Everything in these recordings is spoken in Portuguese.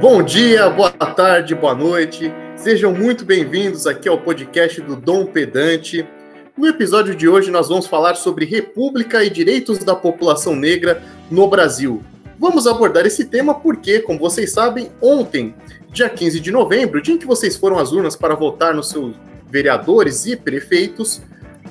Bom dia, boa tarde, boa noite. Sejam muito bem-vindos aqui ao podcast do Dom Pedante. No episódio de hoje, nós vamos falar sobre República e direitos da população negra no Brasil. Vamos abordar esse tema porque, como vocês sabem, ontem, dia 15 de novembro, dia em que vocês foram às urnas para votar nos seus vereadores e prefeitos,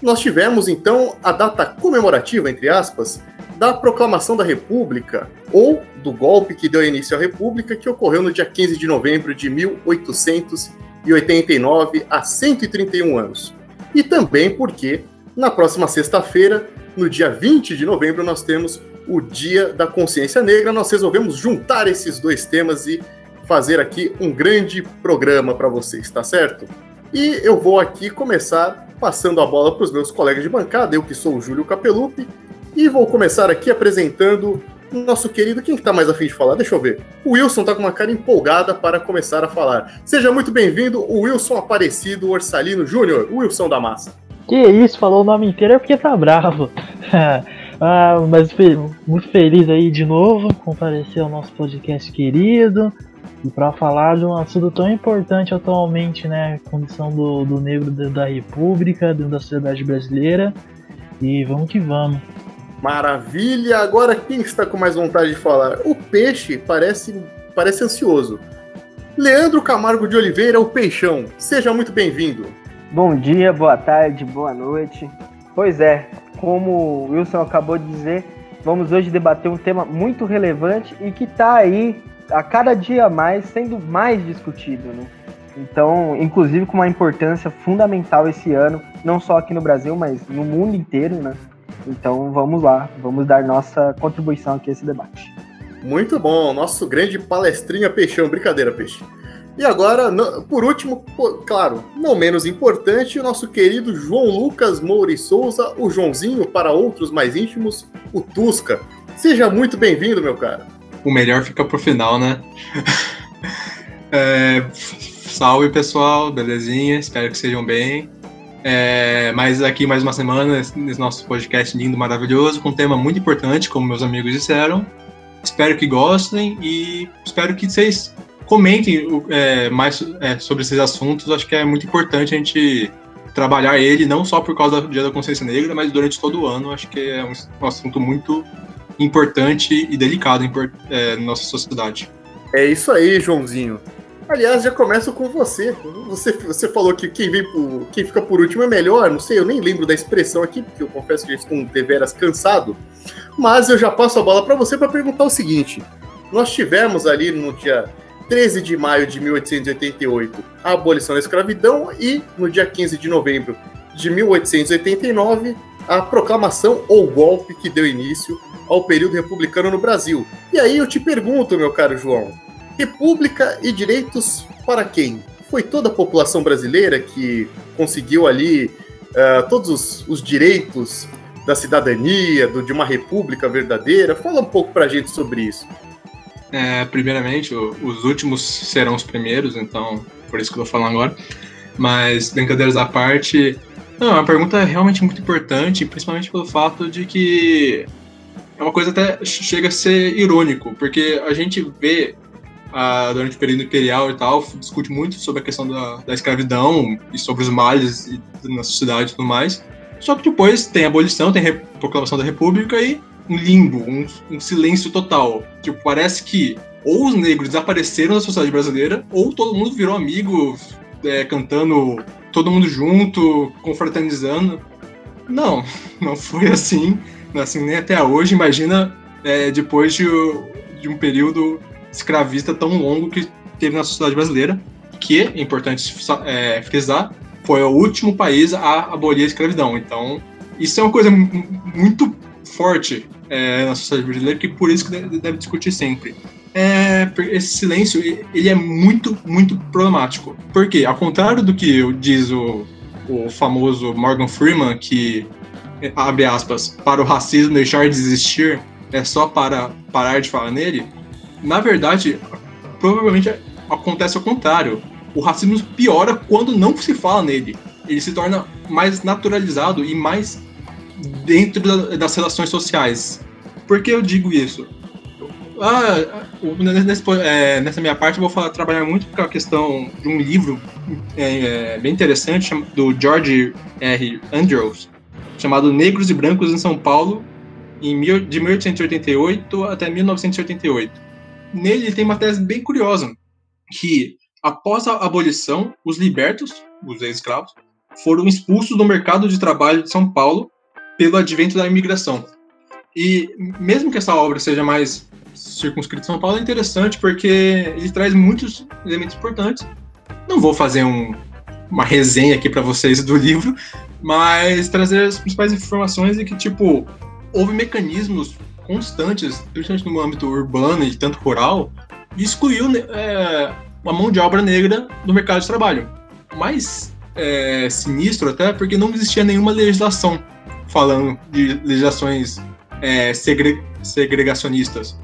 nós tivemos então a data comemorativa, entre aspas, da proclamação da República, ou do golpe que deu início à República, que ocorreu no dia 15 de novembro de 1889, há 131 anos e também porque na próxima sexta-feira, no dia 20 de novembro, nós temos o Dia da Consciência Negra. Nós resolvemos juntar esses dois temas e fazer aqui um grande programa para vocês, tá certo? E eu vou aqui começar passando a bola para os meus colegas de bancada, eu que sou o Júlio Capelupi, e vou começar aqui apresentando nosso querido, quem está mais afim de falar? Deixa eu ver. O Wilson está com uma cara empolgada para começar a falar. Seja muito bem-vindo, o Wilson Aparecido Orsalino Júnior, Wilson da Massa. Que isso, falou o nome inteiro é porque tá bravo. ah, mas muito feliz aí de novo, comparecer ao nosso podcast querido e para falar de um assunto tão importante atualmente, né? A condição do, do negro dentro da República, dentro da sociedade brasileira. E vamos que vamos. Maravilha! Agora quem está com mais vontade de falar? O peixe parece, parece ansioso. Leandro Camargo de Oliveira, o Peixão. Seja muito bem-vindo. Bom dia, boa tarde, boa noite. Pois é, como o Wilson acabou de dizer, vamos hoje debater um tema muito relevante e que está aí a cada dia mais sendo mais discutido, né? Então, inclusive com uma importância fundamental esse ano, não só aqui no Brasil, mas no mundo inteiro, né? Então vamos lá, vamos dar nossa contribuição aqui a esse debate. Muito bom, nosso grande palestrinha Peixão, brincadeira, Peixe. E agora, por último, claro, não menos importante, o nosso querido João Lucas Moura Souza, o Joãozinho para outros mais íntimos, o Tusca. Seja muito bem-vindo, meu cara. O melhor fica pro final, né? é, salve pessoal, belezinha? Espero que sejam bem. É, mas aqui mais uma semana, nesse nosso podcast lindo, maravilhoso, com um tema muito importante, como meus amigos disseram. Espero que gostem e espero que vocês comentem é, mais é, sobre esses assuntos. Acho que é muito importante a gente trabalhar ele, não só por causa do Dia da Consciência Negra, mas durante todo o ano. Acho que é um, um assunto muito importante e delicado em, é, nossa sociedade. É isso aí, Joãozinho. Aliás, já começo com você. Você, você falou que quem, vem por, quem fica por último é melhor. Não sei, eu nem lembro da expressão aqui, porque eu confesso que já estou deveras cansado. Mas eu já passo a bola para você para perguntar o seguinte: nós tivemos ali no dia 13 de maio de 1888 a abolição da escravidão e no dia 15 de novembro de 1889 a proclamação ou golpe que deu início ao período republicano no Brasil. E aí eu te pergunto, meu caro João, República e direitos para quem? Foi toda a população brasileira que conseguiu ali uh, todos os, os, direitos da cidadania, do, de uma república verdadeira? Fala um pouco para a gente sobre isso. É, primeiramente, o, os últimos serão os primeiros, então por isso que eu vou falar agora. Mas, brincadeiras à parte, não, é uma pergunta realmente muito importante, principalmente pelo fato de que é uma coisa até chega a ser irônico, porque a gente vê ah, durante o período imperial e tal, discute muito sobre a questão da, da escravidão e sobre os males na sociedade e tudo mais. Só que depois tem a abolição, tem a proclamação da República e um limbo, um, um, silêncio total. Tipo, parece que ou os negros desapareceram da sociedade brasileira, ou todo mundo virou amigo, é, cantando todo mundo junto, confraternizando. Não, não foi assim, não assim nem até hoje. Imagina é, depois de, de um período escravista tão longo que teve na sociedade brasileira, que, é importante é, frisar, foi o último país a abolir a escravidão. Então, isso é uma coisa muito forte é, na sociedade brasileira, que por isso que deve, deve discutir sempre. É, esse silêncio ele é muito, muito problemático. Porque, ao contrário do que diz o, o famoso Morgan Freeman, que, abre aspas, para o racismo deixar de existir é só para parar de falar nele, na verdade, provavelmente acontece ao contrário. O racismo piora quando não se fala nele. Ele se torna mais naturalizado e mais dentro das relações sociais. Por que eu digo isso? ah, nesse, é, nessa minha parte eu vou falar, trabalhar muito com a questão de um livro é, é, bem interessante do George R. Andrews, chamado Negros e Brancos em São Paulo, em, de 1888 até 1988. Nele tem uma tese bem curiosa, que após a abolição, os libertos, os ex-escravos, foram expulsos do mercado de trabalho de São Paulo pelo advento da imigração. E mesmo que essa obra seja mais circunscrita em São Paulo, é interessante porque ele traz muitos elementos importantes. Não vou fazer um, uma resenha aqui para vocês do livro, mas trazer as principais informações e que, tipo, houve mecanismos constantes, principalmente no âmbito urbano e tanto rural, de excluir é, a mão de obra negra do mercado de trabalho. Mais é, sinistro até porque não existia nenhuma legislação falando de legislações é, segre segregacionistas.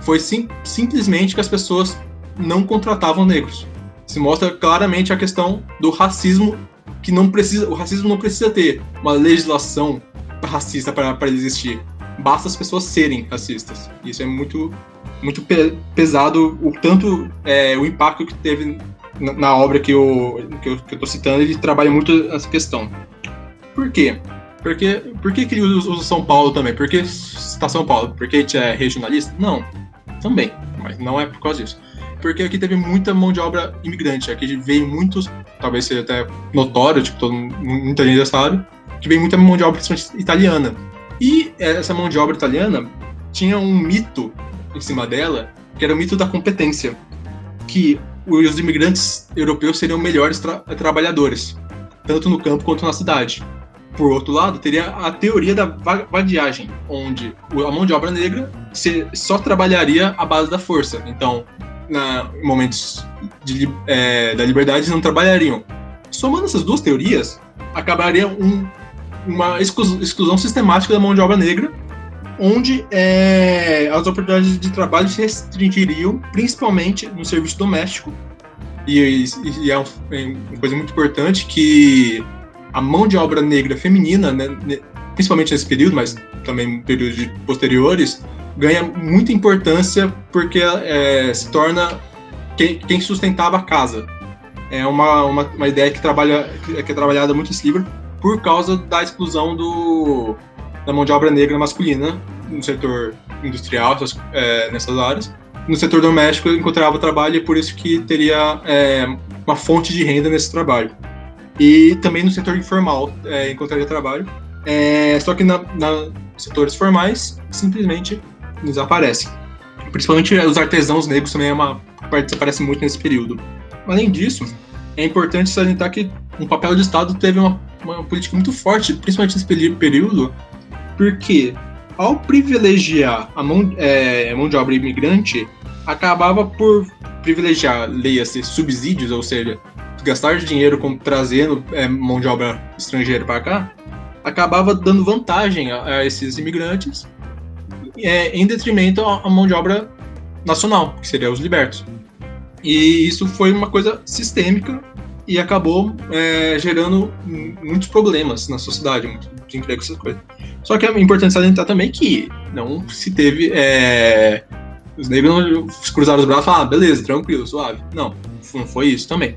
Foi sim, simplesmente que as pessoas não contratavam negros. Se mostra claramente a questão do racismo que não precisa, o racismo não precisa ter uma legislação racista para existir. Basta as pessoas serem racistas. Isso é muito muito pe pesado o tanto é, o impacto que teve na, na obra que eu, que eu que eu tô citando, ele trabalha muito essa questão. Por quê? Porque, por que, que ele usa São Paulo também? Por que está São Paulo? Porque a gente é regionalista? Não, também, mas não é por causa disso. Porque aqui teve muita mão de obra imigrante, aqui veio muitos, talvez seja até notório, tipo, todo, muita gente já sabe, que veio muita mão de obra italiana. E essa mão de obra italiana tinha um mito em cima dela, que era o mito da competência, que os imigrantes europeus seriam melhores tra trabalhadores, tanto no campo quanto na cidade. Por outro lado, teria a teoria da vadiagem, onde a mão de obra negra só trabalharia à base da força. Então, na, em momentos de, é, da liberdade, não trabalhariam. Somando essas duas teorias, acabaria um, uma exclusão sistemática da mão de obra negra, onde é, as oportunidades de trabalho se restringiriam principalmente no serviço doméstico. E, e, é, é uma coisa muito importante que a mão de obra negra feminina, né, principalmente nesse período, mas também períodos posteriores, ganha muita importância porque é, se torna quem, quem, sustentava a casa. É uma, uma, uma ideia que, trabalha, que é trabalhada muito nesse livro por causa da exclusão do, da mão de obra negra masculina no setor industrial, é, nessas áreas. No setor doméstico encontrava trabalho e por isso que teria é, uma fonte de renda nesse trabalho e também no setor informal é, encontraria trabalho. É, só que na, na setores formais simplesmente desaparecem. Principalmente os artesãos negros também é uma parte que desaparece muito nesse período. Além disso, é importante salientar que o papel do Estado teve uma, uma política muito forte, principalmente nesse período, porque ao privilegiar a mão, é, mão de obra imigrante, acabava por privilegiar, leia-se, subsídios, ou seja, gastar dinheiro com trazendo é, mão de obra estrangeira para cá, acabava dando vantagem a, a esses imigrantes é, em detrimento à mão de obra nacional, que seria os libertos. E isso foi uma coisa sistêmica e acabou é, gerando muitos problemas na sociedade, muito desemprego, essas coisas. Só que é importante salientar também que não se teve. É, os negros não cruzaram os braços e falaram, ah, beleza, tranquilo, suave. Não, não foi isso também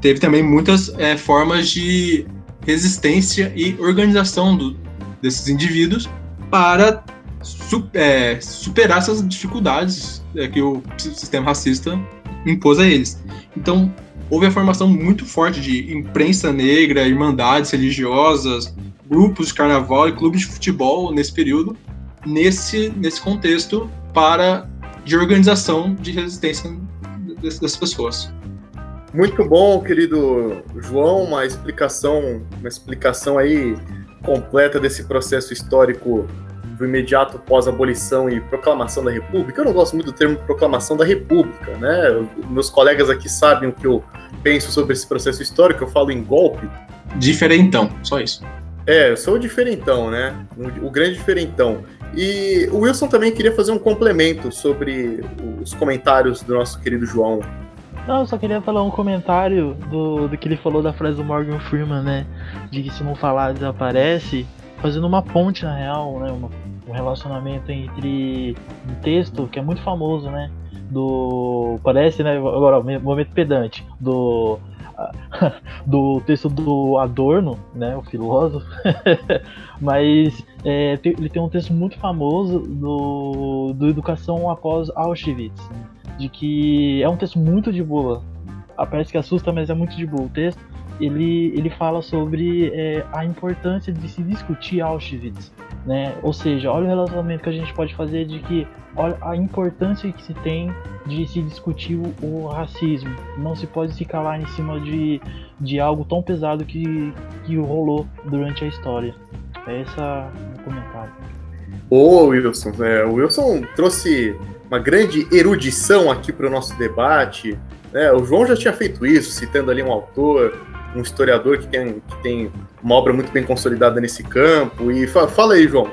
teve também muitas é, formas de resistência e organização do, desses indivíduos para su, é, superar essas dificuldades é, que o sistema racista impôs a eles. Então, houve a formação muito forte de imprensa negra, irmandades religiosas, grupos de carnaval e clubes de futebol nesse período, nesse, nesse contexto para de organização de resistência dessas pessoas. Muito bom, querido João, uma explicação, uma explicação aí completa desse processo histórico do imediato pós-abolição e proclamação da República. Eu não gosto muito do termo proclamação da República, né? Meus colegas aqui sabem o que eu penso sobre esse processo histórico, eu falo em golpe. Diferentão, só isso. É, eu sou o diferentão, né? O grande diferentão. E o Wilson também queria fazer um complemento sobre os comentários do nosso querido João não, eu só queria falar um comentário do, do que ele falou da frase do Morgan Freeman, né? De que se não falar desaparece. fazendo uma ponte na real, né, uma, um relacionamento entre um texto que é muito famoso, né, do parece, né, agora momento pedante do do texto do Adorno, né, o filósofo, mas é, ele tem um texto muito famoso do, do Educação após Auschwitz, de que é um texto muito de boa. Parece que assusta, mas é muito de boa o texto. Ele, ele fala sobre é, a importância de se discutir Auschwitz, né? Ou seja, olha o relacionamento que a gente pode fazer de que olha a importância que se tem de se discutir o, racismo. Não se pode se calar em cima de, de algo tão pesado que, que rolou durante a história. É esse o comentário. Ô Wilson, é, o Wilson trouxe uma grande erudição aqui para o nosso debate. Né? O João já tinha feito isso, citando ali um autor, um historiador que tem, que tem uma obra muito bem consolidada nesse campo. E fa fala aí, João.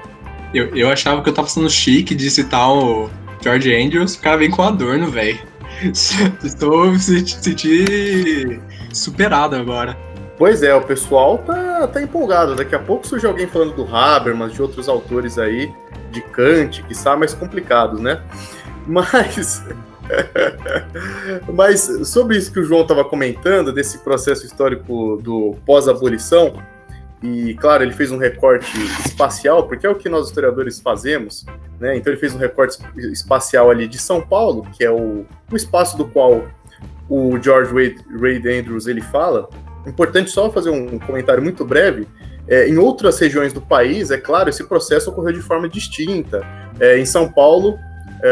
Eu, eu achava que eu tava sendo chique de citar o George Andrews, o cara vem com Adorno, velho. Estou me sentindo superado agora. Pois é, o pessoal tá, tá empolgado. Daqui a pouco surge alguém falando do Habermas, de outros autores aí, de Kant, que são mais complicados, né? Mas. Mas sobre isso que o João estava comentando, desse processo histórico do pós-abolição, e claro, ele fez um recorte espacial, porque é o que nós historiadores fazemos, né? Então ele fez um recorte espacial ali de São Paulo, que é o, o espaço do qual o George Wade, Andrews ele fala. Importante só fazer um comentário muito breve. É, em outras regiões do país, é claro, esse processo ocorreu de forma distinta. É, em São Paulo,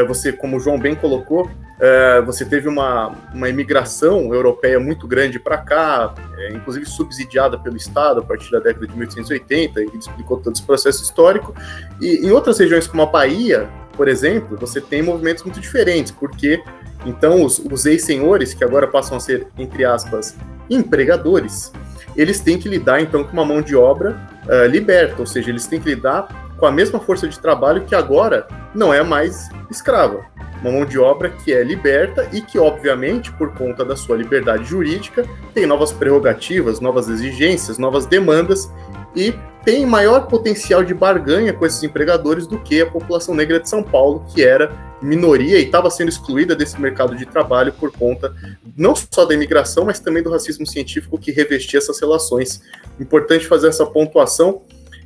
você, como o João bem colocou, é, você teve uma, uma imigração europeia muito grande para cá, é, inclusive subsidiada pelo Estado a partir da década de 1880, e ele explicou todo esse processo histórico. E em outras regiões, como a Bahia, por exemplo, você tem movimentos muito diferentes, porque então os, os ex-senhores, que agora passam a ser, entre aspas, empregadores, eles têm que lidar então com uma mão de obra uh, liberta, ou seja, eles têm que lidar com a mesma força de trabalho que agora não é mais escrava uma mão de obra que é liberta e que, obviamente, por conta da sua liberdade jurídica, tem novas prerrogativas, novas exigências, novas demandas e tem maior potencial de barganha com esses empregadores do que a população negra de São Paulo, que era minoria e estava sendo excluída desse mercado de trabalho por conta não só da imigração, mas também do racismo científico que revestia essas relações. Importante fazer essa pontuação.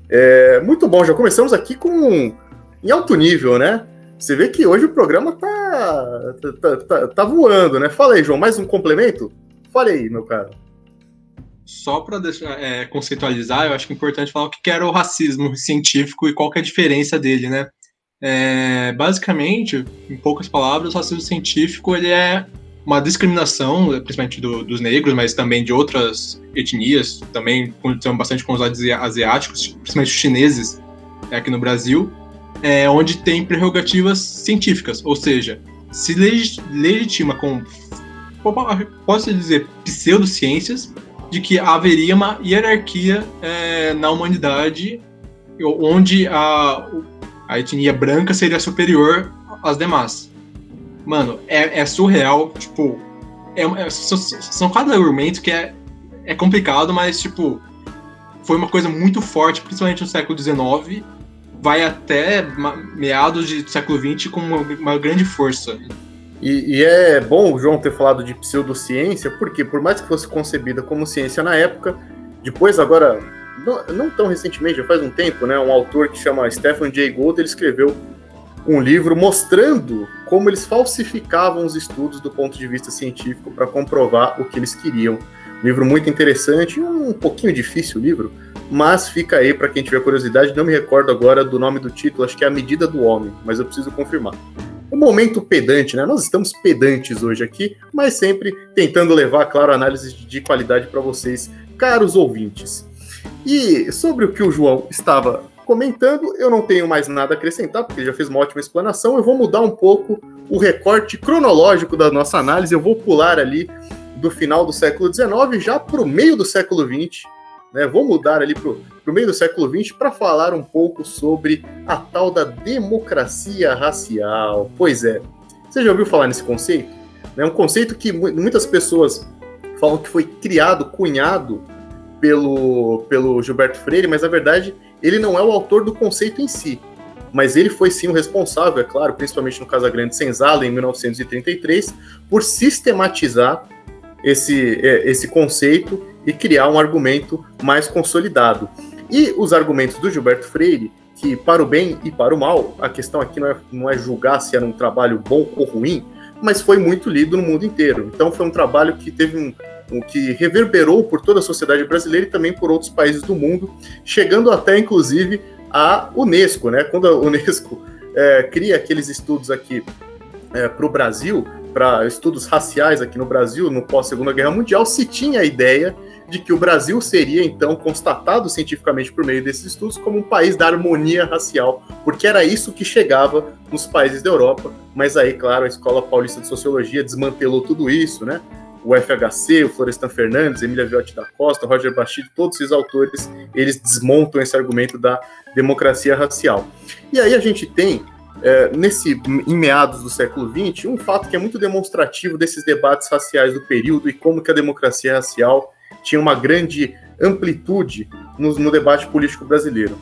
É, muito bom, já começamos aqui com em alto nível, né? Você vê que hoje o programa tá, tá, tá, tá voando, né? Fala aí, João, mais um complemento? Fala aí, meu caro. Só para é, conceitualizar, eu acho que é importante falar o que era o racismo científico e qual é a diferença dele, né? É, basicamente, em poucas palavras, o racismo científico ele é uma discriminação, principalmente do, dos negros, mas também de outras etnias, também com bastante com os asiáticos, principalmente os chineses aqui no Brasil, é, onde tem prerrogativas científicas, ou seja, se legitima com, posso dizer, pseudociências, de que haveria uma hierarquia é, na humanidade onde a, a etnia branca seria superior às demais. Mano, é, é surreal, tipo, é, é, são, cada argumento que é, é complicado, mas, tipo, foi uma coisa muito forte, principalmente no século XIX, vai até meados do século XX com uma, uma grande força. E, e, é bom o João ter falado de pseudociência, porque por mais que fosse concebida como ciência na época, depois agora, não, não tão recentemente, já faz um tempo, né, um autor que chama Stephen Jay Gould, ele escreveu um livro mostrando como eles falsificavam os estudos do ponto de vista científico para comprovar o que eles queriam. Um livro muito interessante, um pouquinho difícil o livro, mas fica aí para quem tiver curiosidade. Não me recordo agora do nome do título, acho que é A Medida do Homem, mas eu preciso confirmar. Um momento pedante, né? Nós estamos pedantes hoje aqui, mas sempre tentando levar, claro, análise de qualidade para vocês, caros ouvintes. E sobre o que o João estava comentando, eu não tenho mais nada a acrescentar, porque já fez uma ótima explanação. Eu vou mudar um pouco o recorte cronológico da nossa análise, eu vou pular ali do final do século XIX já para o meio do século XX né? Vou mudar ali para o meio do século XX para falar um pouco sobre a tal da democracia racial. Pois é, você já ouviu falar nesse conceito? É um conceito que muitas pessoas falam que foi criado, cunhado pelo, pelo Gilberto Freire, mas na verdade ele não é o autor do conceito em si, mas ele foi sim o responsável, é claro, principalmente no Casagrande Senzala, em 1933, por sistematizar esse, é, esse conceito e criar um argumento mais consolidado. E os argumentos do Gilberto Freire, que para o bem e para o mal, a questão aqui não é, não é julgar se era um trabalho bom ou ruim, mas foi muito lido no mundo inteiro. Então foi um trabalho que teve um, um que reverberou por toda a sociedade brasileira e também por outros países do mundo, chegando até inclusive a Unesco, né? Quando a Unesco é, cria aqueles estudos aqui é, para o Brasil, para estudos raciais aqui no Brasil, no pós-Segunda Guerra Mundial, se tinha a ideia de que o Brasil seria, então, constatado cientificamente por meio desses estudos como um país da harmonia racial, porque era isso que chegava nos países da Europa. Mas aí, claro, a Escola Paulista de Sociologia desmantelou tudo isso, né? O FHC, o Florestan Fernandes, Emília Viotti da Costa, Roger Bastide, todos esses autores, eles desmontam esse argumento da democracia racial. E aí a gente tem é, nesse em meados do século XX, um fato que é muito demonstrativo desses debates raciais do período e como que a democracia racial tinha uma grande amplitude no, no debate político brasileiro.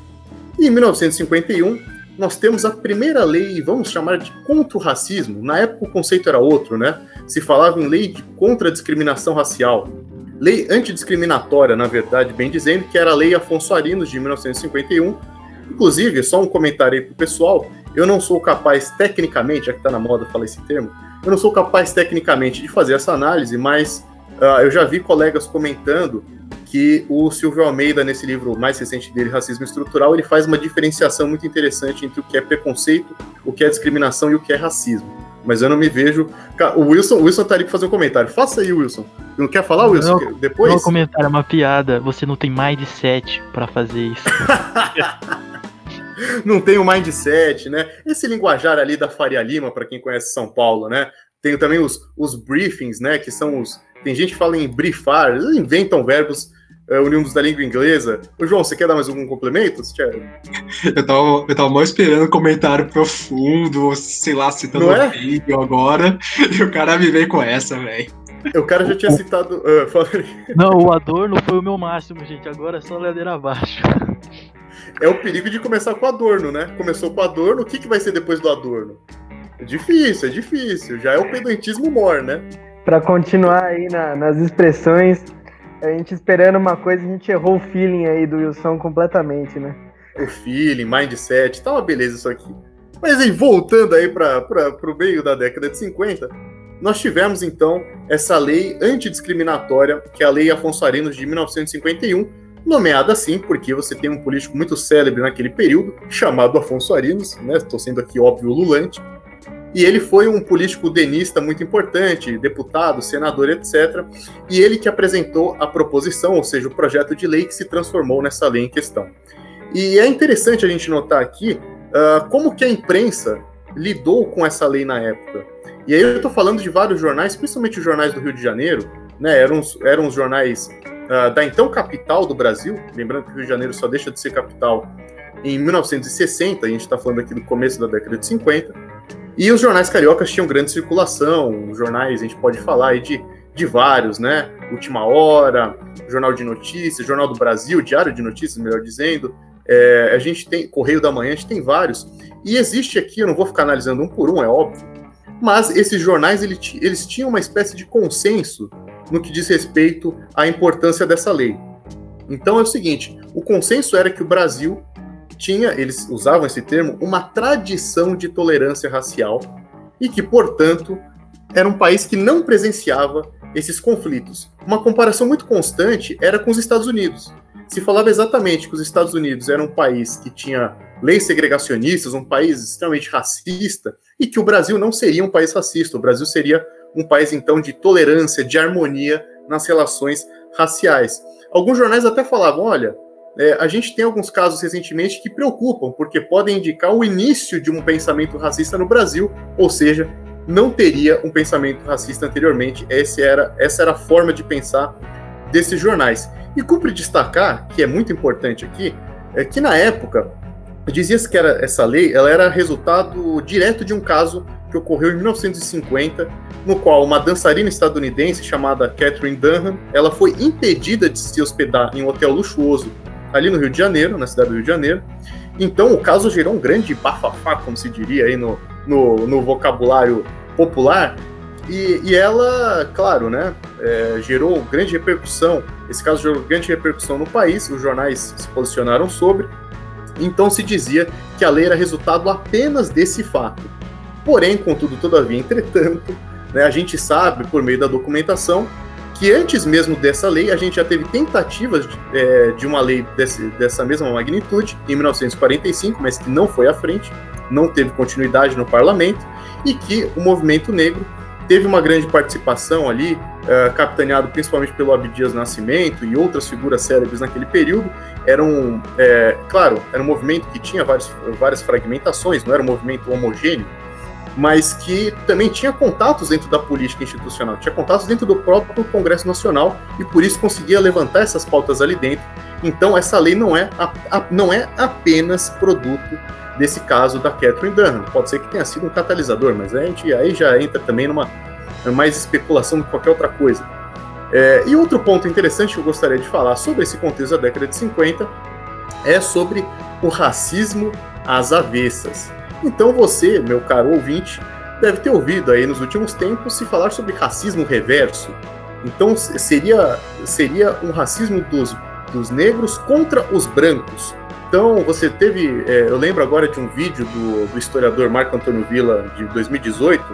E em 1951, nós temos a primeira lei, vamos chamar de contra o racismo. Na época o conceito era outro, né? Se falava em lei de contra a discriminação racial. Lei antidiscriminatória, na verdade, bem dizendo, que era a Lei Afonso Arinos de 1951. Inclusive, só um comentário aí pro pessoal, eu não sou capaz tecnicamente, já que está na moda falar esse termo, eu não sou capaz tecnicamente de fazer essa análise, mas uh, eu já vi colegas comentando que o Silvio Almeida, nesse livro mais recente dele, Racismo Estrutural, ele faz uma diferenciação muito interessante entre o que é preconceito, o que é discriminação e o que é racismo. Mas eu não me vejo. O Wilson, o Wilson tá ali pra fazer um comentário. Faça aí, Wilson. Não quer falar, Wilson? Não, Depois? Não, comentário, é uma piada. Você não tem mais de sete para fazer isso. não tem o mindset, né? Esse linguajar ali da Faria Lima, para quem conhece São Paulo, né? Tem também os, os briefings, né? Que são os. Tem gente que fala em briefar, eles inventam verbos é, unidos da língua inglesa. Ô, João, você quer dar mais algum complemento? Eu tava, eu tava mal esperando um comentário profundo, sei lá, citando Não é? um vídeo agora, e o cara me veio com essa, velho. O cara já tinha citado. Uh. Não, o Adorno foi o meu máximo, gente. Agora é só ladeira abaixo. É o perigo de começar com Adorno, né? Começou com Adorno, o que, que vai ser depois do Adorno? É difícil, é difícil. Já é o pedantismo mor, né? Pra continuar aí na- nas expressões, a gente esperando uma coisa, a gente errou o feeling aí do Wilson completamente, né? O feeling, mindset, tá uma beleza isso aqui. Mas aí, voltando aí para o meio da década de 50, nós tivemos então essa lei antidiscriminatória, que é a Lei Afonso Arinos de 1951, nomeada assim porque você tem um político muito célebre naquele período, chamado Afonso Arinos, né? Estou sendo aqui óbvio lulante. E ele foi um político denista muito importante, deputado, senador, etc. E ele que apresentou a proposição, ou seja, o projeto de lei que se transformou nessa lei em questão. E é interessante a gente notar aqui uh, como que a imprensa lidou com essa lei na época. E aí eu estou falando de vários jornais, principalmente os jornais do Rio de Janeiro, né? Eram, os- eram os jornais uh, da então capital do Brasil, lembrando que o Rio de Janeiro só deixa de ser capital em 1960, a gente está falando aqui do começo da década de 50. E os jornais cariocas tinham grande circulação, os jornais, a gente pode falar aí de, de vários, né? Última Hora, Jornal de Notícias, Jornal do Brasil, Diário de Notícias, melhor dizendo. É, a gente tem Correio da Manhã, a gente tem vários. E existe aqui, eu não vou ficar analisando um por um, é óbvio, mas esses jornais ele eles tinham uma espécie de consenso no que diz respeito à importância dessa lei. Então é o seguinte: o consenso era que o Brasil tinha, eles usavam esse termo, uma tradição de tolerância racial e que, portanto, era um país que não presenciava esses conflitos. Uma comparação muito constante era com os Estados Unidos. Se falava exatamente que os Estados Unidos era um país que tinha leis segregacionistas, um país extremamente racista, e que o Brasil não seria um país racista. O Brasil seria um país, então, de tolerância, de harmonia nas relações raciais. Alguns jornais até falavam: olha, é, a gente tem alguns casos recentemente que preocupam, porque podem indicar o início de um pensamento racista no Brasil, ou seja, não teria um pensamento racista anteriormente. Essa era, essa era a forma de pensar desses jornais. E cumpre destacar, que é muito importante aqui, é que na época dizia-se que era, essa lei ela era resultado direto de um caso que ocorreu em 1950, no qual uma dançarina estadunidense chamada Catherine Dunham, ela foi impedida de se hospedar em um hotel luxuoso ali no Rio de Janeiro, na cidade do Rio de Janeiro. Então o caso gerou um grande bafafá, como se diria aí no, no, no vocabulário popular, e, e, ela, claro, né, é, gerou grande repercussão. Esse caso gerou grande repercussão no país, os jornais se posicionaram sobre. Então se dizia que a lei era resultado apenas desse fato. Porém, contudo, todavia, entretanto, né, a gente sabe, por meio da documentação, que antes mesmo dessa lei, a gente já teve tentativas de, é, de uma lei desse, dessa mesma magnitude, em 1945, mas que não foi à frente, não teve continuidade no parlamento, e que o movimento negro teve uma grande participação ali, uh, capitaneado principalmente pelo Abdias Nascimento e outras figuras célebres naquele período. Era um, é, claro, era um movimento que tinha várias fragmentações, não era um movimento homogêneo, mas que também tinha contatos dentro da política institucional, tinha contatos dentro do próprio Congresso Nacional e por isso conseguia levantar essas pautas ali dentro. Então essa lei não é, a, a, não é apenas produto desse caso da Catherine Dunham. Pode ser que tenha sido um catalisador, mas a gente aí já entra também numa mais especulação do que qualquer outra coisa. É, e outro ponto interessante que eu gostaria de falar sobre esse contexto da década de 50 é sobre o racismo às avessas. Então você, meu caro ouvinte, deve ter ouvido aí nos últimos tempos se falar sobre racismo reverso. Então seria, seria um racismo dos, dos negros contra os brancos. Então, você teve. É, eu lembro agora de um vídeo do, do, historiador Marco Antônio Villa, de 2018,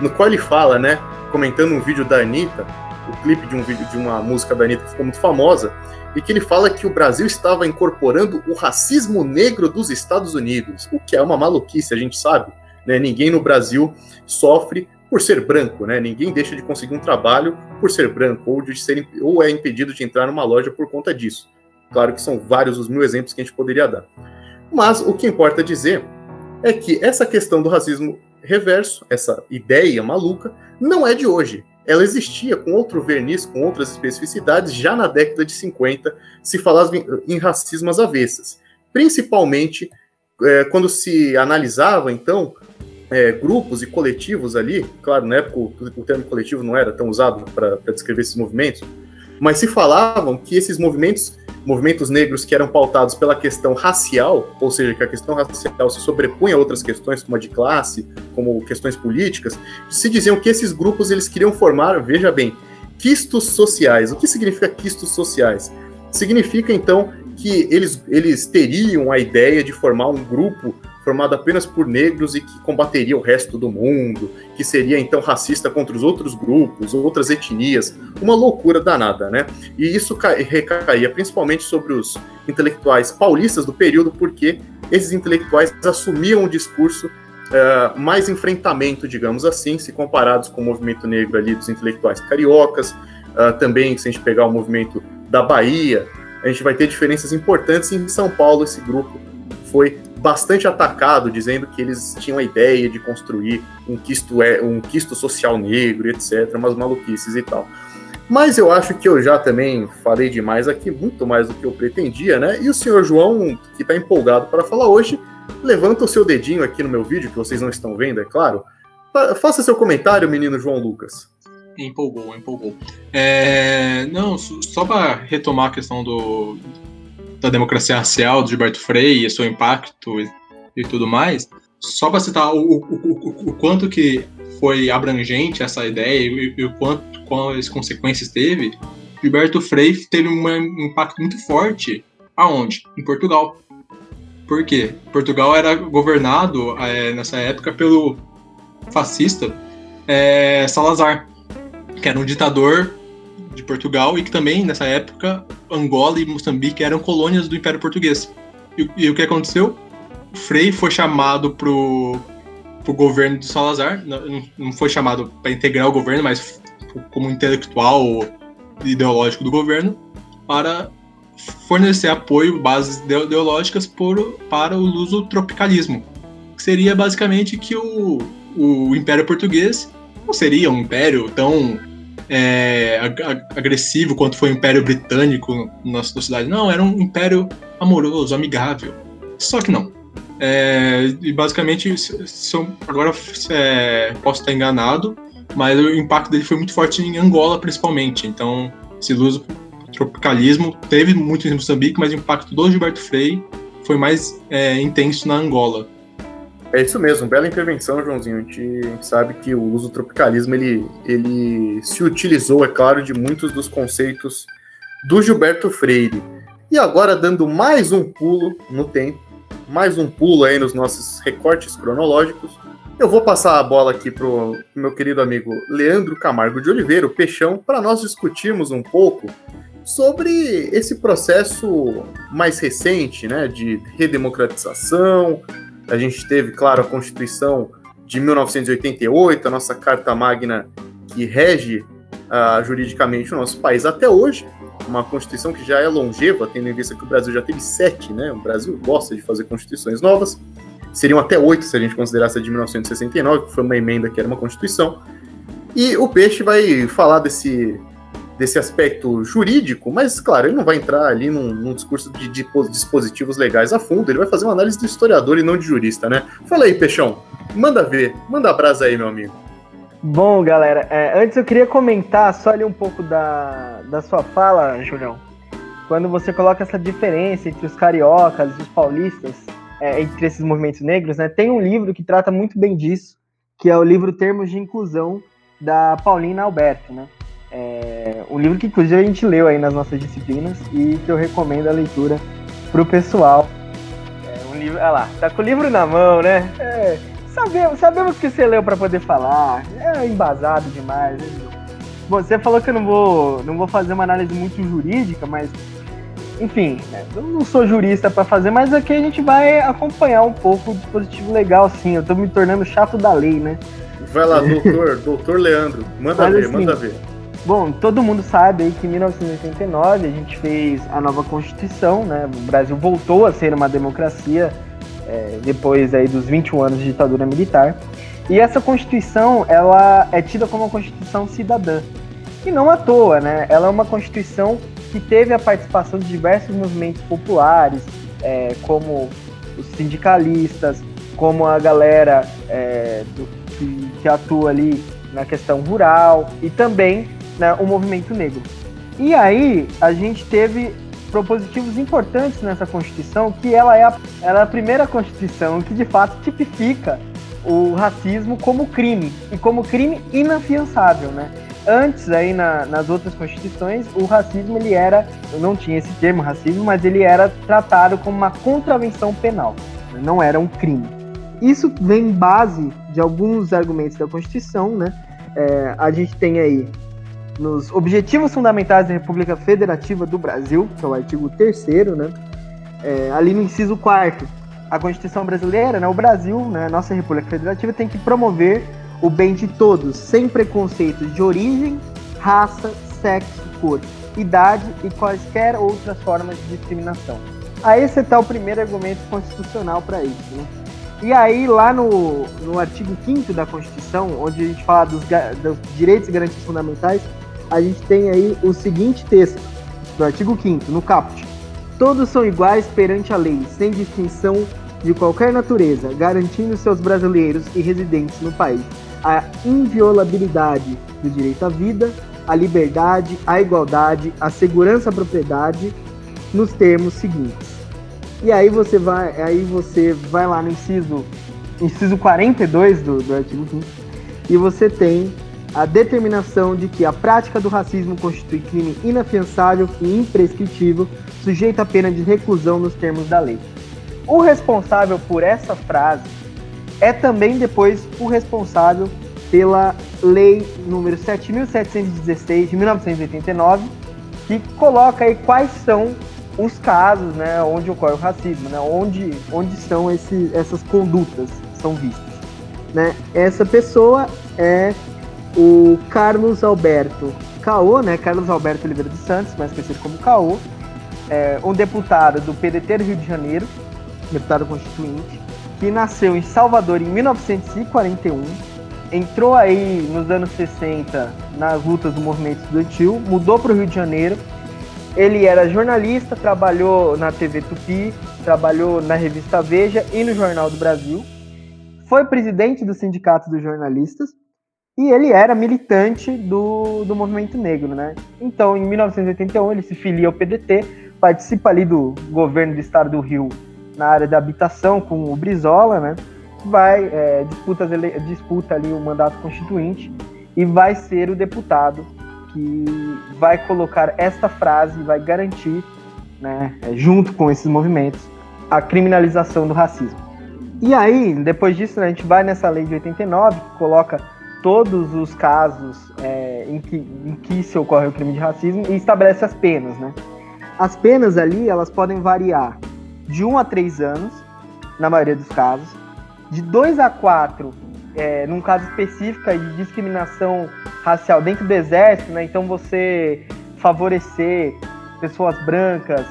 no qual ele fala, né, comentando um vídeo da Anitta, o clipe de um vídeo de uma música da Anitta que ficou muito famosa, e que ele fala que o Brasil estava incorporando o racismo negro dos Estados Unidos, o que é uma maluquice, a gente sabe. Né? Ninguém no Brasil sofre por ser branco, né? Ninguém deixa de conseguir um trabalho por ser branco, ou, de ser, ou é impedido de entrar numa loja por conta disso. Claro que são vários os mil exemplos que a gente poderia dar. Mas o que importa dizer é que essa questão do racismo reverso, essa ideia maluca, não é de hoje. Ela existia com outro verniz, com outras especificidades, já na década de 50, se falava em racismo às avessas. Principalmente é, quando se analisava, então, é, grupos e coletivos ali, claro, na época o, o termo coletivo não era tão usado para descrever esses movimentos, mas se falavam que esses movimentos movimentos negros que eram pautados pela questão racial, ou seja, que a questão racial se sobrepunha a outras questões, como a de classe, como questões políticas, se diziam que esses grupos eles queriam formar, veja bem, quistos sociais. O que significa quistos sociais? Significa, então, que eles, eles teriam a ideia de formar um grupo formado apenas por negros e que combateria o resto do mundo, que seria então racista contra os outros grupos, outras etnias, uma loucura danada, né? E isso recaía principalmente sobre os intelectuais paulistas do período, porque esses intelectuais assumiam um discurso uh, mais enfrentamento, digamos assim, se comparados com o movimento negro ali dos intelectuais cariocas, uh, também se a gente pegar o movimento da Bahia, a gente vai ter diferenças importantes. Em São Paulo, esse grupo foi bastante atacado, dizendo que eles tinham a ideia de construir um quisto, é, um quisto social negro, etc., umas maluquices e tal. Mas eu acho que eu já também falei demais aqui, muito mais do que eu pretendia, né? E o senhor João, que está empolgado para falar hoje, levanta o seu dedinho aqui no meu vídeo, que vocês não estão vendo, é claro. Faça seu comentário, menino João Lucas. Empolgou, empolgou. É, não, só para retomar a questão do, da democracia racial, do Gilberto Frei e seu impacto e, e tudo mais, só para citar o, o, o, o, quanto que foi abrangente essa ideia e, e o quanto quais consequências teve, Gilberto Frei teve um impacto muito forte aonde? Em Portugal. Por quê? Portugal era governado é, nessa época pelo fascista é, Salazar, que era um ditador de Portugal e que também, nessa época, Angola e Moçambique eram colônias do Império Português. E, e o que aconteceu? O Frei foi chamado pro, pro governo de Salazar, não, não foi chamado para integrar o governo, mas como intelectual ideológico do governo, para fornecer apoio, bases ideológicas por, para o luso-tropicalismo, que seria basicamente que o, o Império Português não seria um império tão é, agressivo quanto foi o Império Britânico na sociedade. Não, era um império amoroso, amigável. Só que não. É, e basicamente, agora é, posso estar enganado, mas o impacto dele foi muito forte em Angola, principalmente. Então, esse luso tropicalismo teve muito em Moçambique, mas o impacto do Gilberto Frei foi mais é, intenso na Angola. É isso mesmo, bela intervenção, Joãozinho. A gente sabe que o uso tropicalismo ele, ele se utilizou, é claro, de muitos dos conceitos do Gilberto Freire. E agora, dando mais um pulo no tempo, mais um pulo aí nos nossos recortes cronológicos, eu vou passar a bola aqui pro meu querido amigo Leandro Camargo de Oliveira, o Peixão, para nós discutirmos um pouco sobre esse processo mais recente, né, de redemocratização. A gente teve, claro, a Constituição de 1988, a nossa Carta Magna que rege uh, juridicamente o nosso país até hoje, uma Constituição que já é longeva, tendo em vista que o Brasil já teve sete, né? O Brasil gosta de fazer constituições novas. Seriam até oito se a gente considerasse a de 1969, que foi uma emenda que era uma Constituição. E o Peixe vai falar desse, desse aspecto jurídico, mas, claro, ele não vai entrar ali num, num discurso de, dispositivos legais a fundo, ele vai fazer uma análise de historiador e não de jurista, né? Fala aí, Peixão, manda ver, manda a brasa aí, meu amigo. Bom, galera, é, antes eu queria comentar só ali um pouco da, da sua fala, Julião. Quando você coloca essa diferença entre os cariocas e os paulistas, é, entre esses movimentos negros, né? Tem um livro que trata muito bem disso, que é o livro Termos de Inclusão, da Paulina Alberto, né? É, um livro que inclusive a gente leu aí nas nossas disciplinas e que eu recomendo a leitura pro pessoal. É um livro, olha lá, tá com o livro na mão, né? É, Sabemos, sabemos que você leu para poder falar. É embasado demais. Né? Bom, você falou que eu não vou, não vou fazer uma análise muito jurídica, mas enfim, né, eu não sou jurista para fazer, mas aqui a gente vai acompanhar um pouco o dispositivo legal, sim. Eu tô me tornando chato da lei, né? Vai lá, doutor, doutor Leandro, manda mas, ver, assim, manda ver. Bom, todo mundo sabe aí que em 1989 a gente fez a nova Constituição, né? O Brasil voltou a ser uma democracia é, depois aí dos 21 anos de ditadura militar. E essa Constituição, ela é tida como uma Constituição cidadã. E não à toa, né? Ela é uma Constituição que teve a participação de diversos movimentos populares, é, como os sindicalistas, como a galera é, do, que, que, atua ali na questão rural e também né, o movimento negro. E aí a gente teve propositivos importantes nessa Constituição, que ela é a, ela é a primeira Constituição que de fato tipifica o racismo como crime e como crime inafiançável, né? Antes aí na, nas outras constituições, o racismo ele era, eu não tinha esse termo racismo, mas ele era tratado como uma contravenção penal, não era um crime. Isso vem base de alguns argumentos da Constituição, né? É, a gente tem aí nos Objetivos Fundamentais da República Federativa do Brasil, que é o artigo 3 né? É, ali no inciso 4 a Constituição brasileira, né, o Brasil, né, nossa República Federativa, tem que promover o bem de todos, sem preconceitos de origem, raça, sexo, cor, idade e quaisquer outras formas de discriminação. Aí esse está o primeiro argumento constitucional para isso. Né? E aí, lá no, no artigo 5 da Constituição, onde a gente fala dos, dos direitos e garantias fundamentais, a gente tem aí o seguinte texto, do artigo 5 no caput. Todos são iguais perante a lei, sem distinção de qualquer natureza, garantindo seus brasileiros e residentes no país a inviolabilidade do direito à vida, à liberdade, à igualdade, à segurança à propriedade, nos termos seguintes. E aí você vai, aí você vai lá no inciso, inciso 42 do, do artigo 5 e você tem a determinação de que a prática do racismo constitui crime inafiançável e imprescritível, sujeito à pena de reclusão nos termos da lei. O responsável por essa frase é também depois o responsável pela lei número 7716 de 1989, que coloca aí quais são os casos, né, onde ocorre o racismo, né, onde, onde são esse, essas condutas são vistas. Né? Essa pessoa é o Carlos Alberto Caô, né? Carlos Alberto Oliveira dos Santos, mais conhecido como Caô, é um deputado do PDT do Rio de Janeiro, deputado constituinte, que nasceu em Salvador em 1941, entrou aí nos anos 60 nas lutas do movimento estudantil, mudou para o Rio de Janeiro. Ele era jornalista, trabalhou na TV Tupi, trabalhou na revista Veja e no Jornal do Brasil. Foi presidente do Sindicato dos Jornalistas E ele era militante do, do movimento negro, né? Então, em 1981, ele se filia ao PDT, participa ali do governo do estado do Rio na área da habitação com o Brizola, né? Vai, é, disputa, disputa ali o mandato constituinte e vai ser o deputado que vai colocar esta frase, vai garantir, né, é, junto com esses movimentos, a criminalização do racismo. E aí, depois disso, né, a gente vai nessa lei de 89, que coloca todos os casos é, em, que, em que se ocorre o crime de racismo e estabelece as penas, né? As penas ali, elas podem variar de 1 a 3 anos, na maioria dos casos, de 2 a 4 é, num caso específico de discriminação racial dentro do exército, né? Então você favorecer pessoas brancas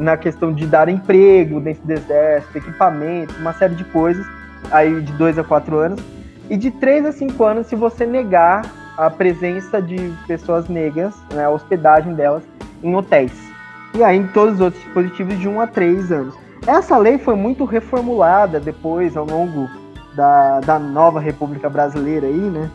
na questão de dar emprego dentro do exército, equipamento, uma série de coisas, aí de 2 a 4 anos, e de 3 a 5 anos se você negar a presença de pessoas negras, né, a hospedagem delas em hotéis. E aí em todos os outros dispositivos de 1 a 3 anos. Essa lei foi muito reformulada depois, ao longo da, da nova República Brasileira aí, né?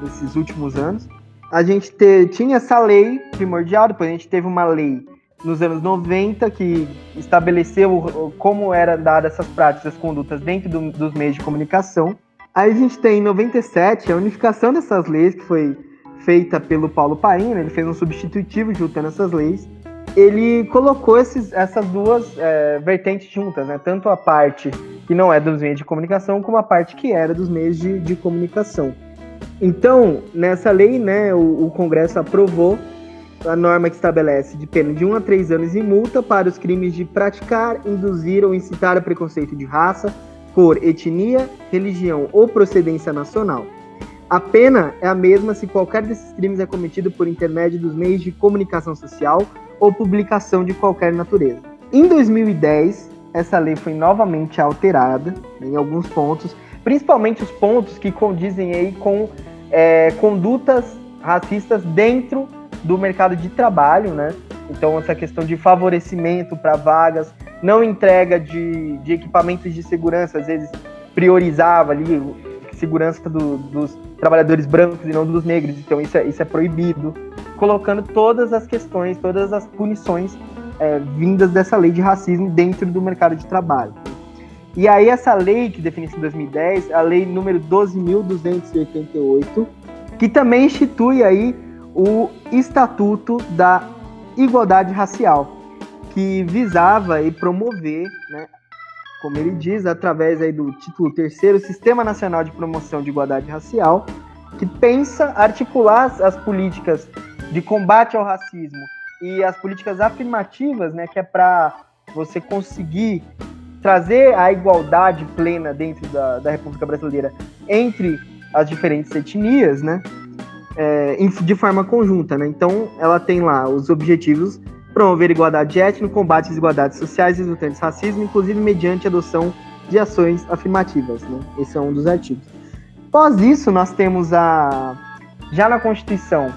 Nesses últimos anos. A gente te, tinha essa lei primordial, depois a gente teve uma lei nos anos 90 que estabeleceu como eram dadas essas práticas, condutas dentro do, dos meios de comunicação. Aí a gente tem em 97 a unificação dessas leis, que foi feita pelo Paulo Paim, né? ele fez um substitutivo juntando essas leis. Ele colocou esses, essas duas é, vertentes juntas, né? tanto a parte que não é dos meios de comunicação, como a parte que era dos meios de, de comunicação. Então, nessa lei, né, o, o, Congresso aprovou a norma que estabelece de pena de 1 a 3 anos e multa para os crimes de praticar, induzir ou incitar a preconceito de raça, cor, etnia, religião ou procedência nacional. A pena é a mesma se qualquer desses crimes é cometido por intermédio dos meios de comunicação social ou publicação de qualquer natureza. Em 2010, essa lei foi novamente alterada em alguns pontos, principalmente os pontos que condizem aí com é, condutas racistas dentro do mercado de trabalho, né? Então, essa questão de favorecimento para vagas, não entrega de, de equipamentos de segurança, às vezes priorizava ali segurança do, dos trabalhadores brancos e não dos negros, então isso é, isso é proibido, colocando todas as questões, todas as punições é, vindas dessa lei de racismo dentro do mercado de trabalho. E aí essa lei que define isso em 2010, a lei número 12.288, que também institui aí o Estatuto da Igualdade Racial, que visava e promover, né, como ele diz, através aí do título terceiro, Sistema Nacional de Promoção de Igualdade Racial, que pensa articular as políticas de combate ao racismo e as políticas afirmativas, né, que é para você conseguir trazer a igualdade plena dentro da, da República Brasileira entre as diferentes etnias, né, é, de forma conjunta, né. Então, ela tem lá os objetivos promover igualdade étnica, combate às desigualdades sociais resultantes do racismo, inclusive mediante adoção de ações afirmativas, né. Esse é um dos artigos. Após isso, nós temos a já na Constituição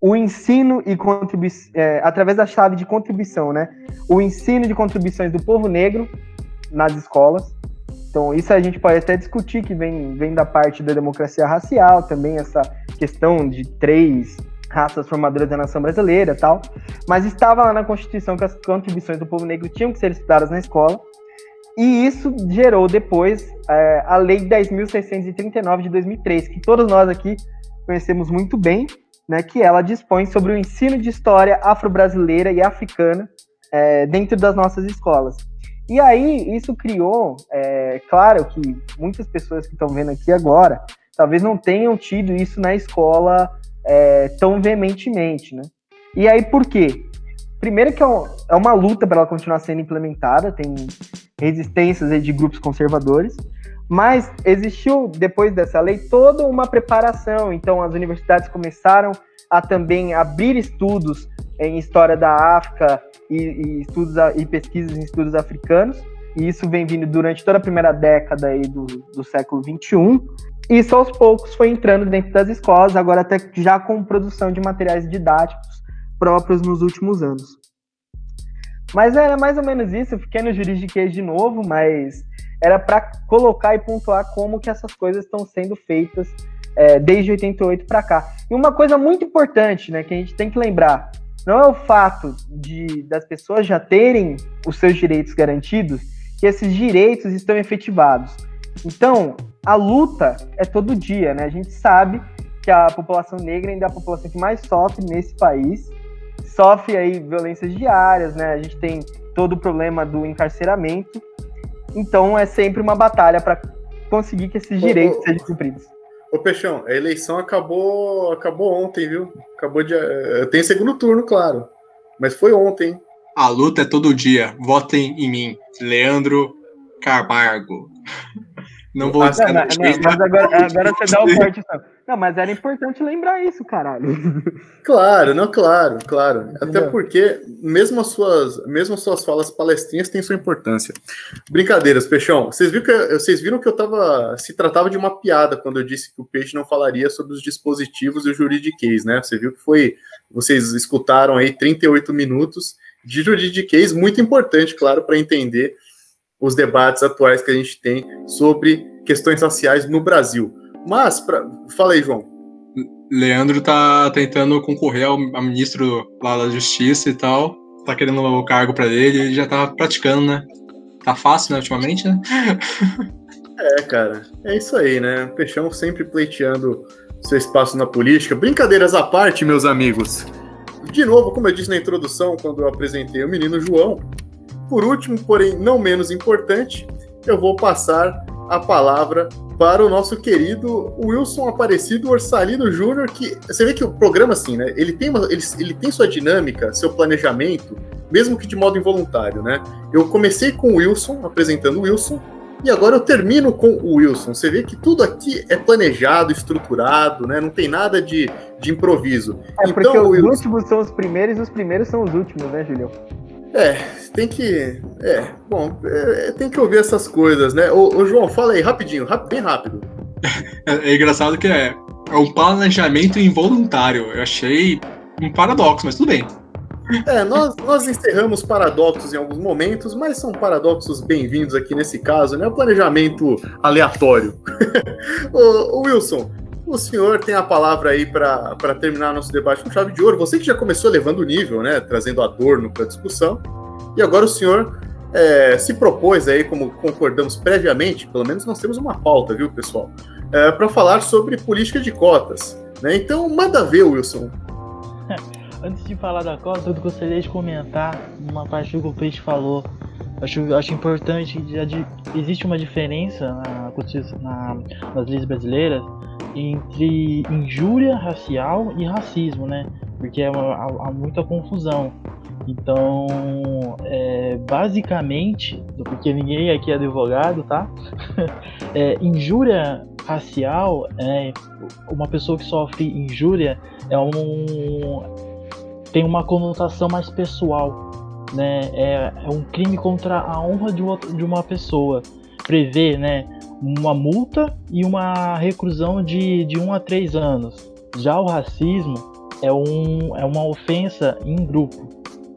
o ensino e contribuição, é, através da chave de contribuição, né? O ensino de contribuições do povo negro nas escolas. Então, isso a gente pode até discutir, que vem, vem da parte da democracia racial, também essa questão de três raças formadoras da nação brasileira tal. Mas estava lá na Constituição que as contribuições do povo negro tinham que ser estudadas na escola. E isso gerou depois é, a Lei 10.639 de 2003, que todos nós aqui conhecemos muito bem, né, que ela dispõe sobre o ensino de história afro-brasileira e africana é, dentro das nossas escolas. E aí, isso criou, é, claro que muitas pessoas que estão vendo aqui agora, talvez não tenham tido isso na escola é, tão veementemente, né? E aí, por quê? Primeiro que é, é uma luta para ela continuar sendo implementada, tem resistências de grupos conservadores, mas existiu, depois dessa lei, toda uma preparação. Então, as universidades começaram a também abrir estudos em história da África e, e estudos e pesquisas em estudos africanos. E isso vem vindo durante toda a primeira década aí do, do século XXI. Isso aos poucos foi entrando dentro das escolas, agora até já com produção de materiais didáticos próprios nos últimos anos. Mas era mais ou menos isso, eu fiquei no juridiquês de novo, mas era para colocar e pontuar como que essas coisas estão sendo feitas é, desde 88 para cá. E uma coisa muito importante, né, que a gente tem que lembrar, não é o fato de das pessoas já terem os seus direitos garantidos que esses direitos estão efetivados. Então, a luta é todo dia, né? A gente sabe que a população negra ainda é a população que mais sofre nesse país. Sofre aí violências diárias, né? A gente tem todo o problema do encarceramento. Então é sempre uma batalha para conseguir que esses direitos ô, ô, sejam cumpridos. Ô Peixão, a eleição acabou, acabou ontem, viu? Acabou de. Eh, tem segundo turno, claro. Mas foi ontem. A luta é todo dia. Votem em mim. Leandro Camargo. Não vou dizer. Não, não, mas agora, agora você dá o corte. Não, mas era importante lembrar isso, caralho. Claro, não, claro, claro. Até porque, mesmo as suas, mesmo as suas falas palestrinhas têm sua importância. Brincadeiras, Peixão. Vocês viram, que, vocês viram que eu tava. Se tratava de uma piada quando eu disse que o Peixe não falaria sobre os dispositivos e o juridiquês, né? Você viu que foi. Vocês escutaram aí 38 minutos de juridiquês, muito importante, claro, para entender os debates atuais que a gente tem sobre questões raciais no Brasil. Mas, pra... fala aí, João. Leandro tá tentando concorrer ao, ao ministro lá da Justiça e tal. Tá querendo o cargo para ele, ele já tá praticando, né? Tá fácil, né, ultimamente, né? é, cara. É isso aí, né? O Peixão sempre pleiteando seu espaço na política. Brincadeiras à parte, meus amigos. De novo, como eu disse na introdução, quando eu apresentei o menino João, por último, porém não menos importante, eu vou passar a palavra para o nosso querido Wilson Aparecido Orsalino Júnior, que você vê que o programa, assim, né? Ele tem, uma, ele, ele tem sua dinâmica, seu planejamento, mesmo que de modo involuntário, né? Eu comecei com o Wilson, apresentando o Wilson, e agora eu termino com o Wilson. Você vê que tudo aqui é planejado, estruturado, né? Não tem nada de, de improviso. É então, porque os Wilson... últimos são os primeiros e os primeiros são os últimos, né, Julião? É, tem que. É, bom, é, tem que ouvir essas coisas, né? Ô, ô João, fala aí, rapidinho, rap, bem rápido. É, é, engraçado que é, é um planejamento involuntário. Eu achei um paradoxo, mas tudo bem. É, nós, nós encerramos paradoxos em alguns momentos, mas são paradoxos bem-vindos aqui nesse caso, né? O planejamento aleatório. ô, ô, Wilson, o senhor tem a palavra aí para terminar nosso debate com chave de ouro. Você que já começou levando o nível, né? Trazendo adorno para a discussão. E agora o senhor é, se propôs aí, como concordamos previamente, pelo menos nós temos uma pauta, viu, pessoal? É, para falar sobre política de cotas. Né? Então, manda ver, Wilson. Antes de falar da cota, eu gostaria de comentar uma parte que o Peixe falou. Acho, acho importante, existe uma diferença na, na, nas leis brasileiras entre injúria racial e racismo, né? Porque é há, há muita confusão. Então, é, basicamente, porque ninguém aqui é advogado, tá? é, injúria racial, é, uma pessoa que sofre injúria é um tem uma conotação mais pessoal, né? É, é um crime contra a honra de, outra, de uma pessoa. Prevê, né? uma multa e uma reclusão de, de um a três anos. Já o racismo é, um, é uma ofensa em grupo.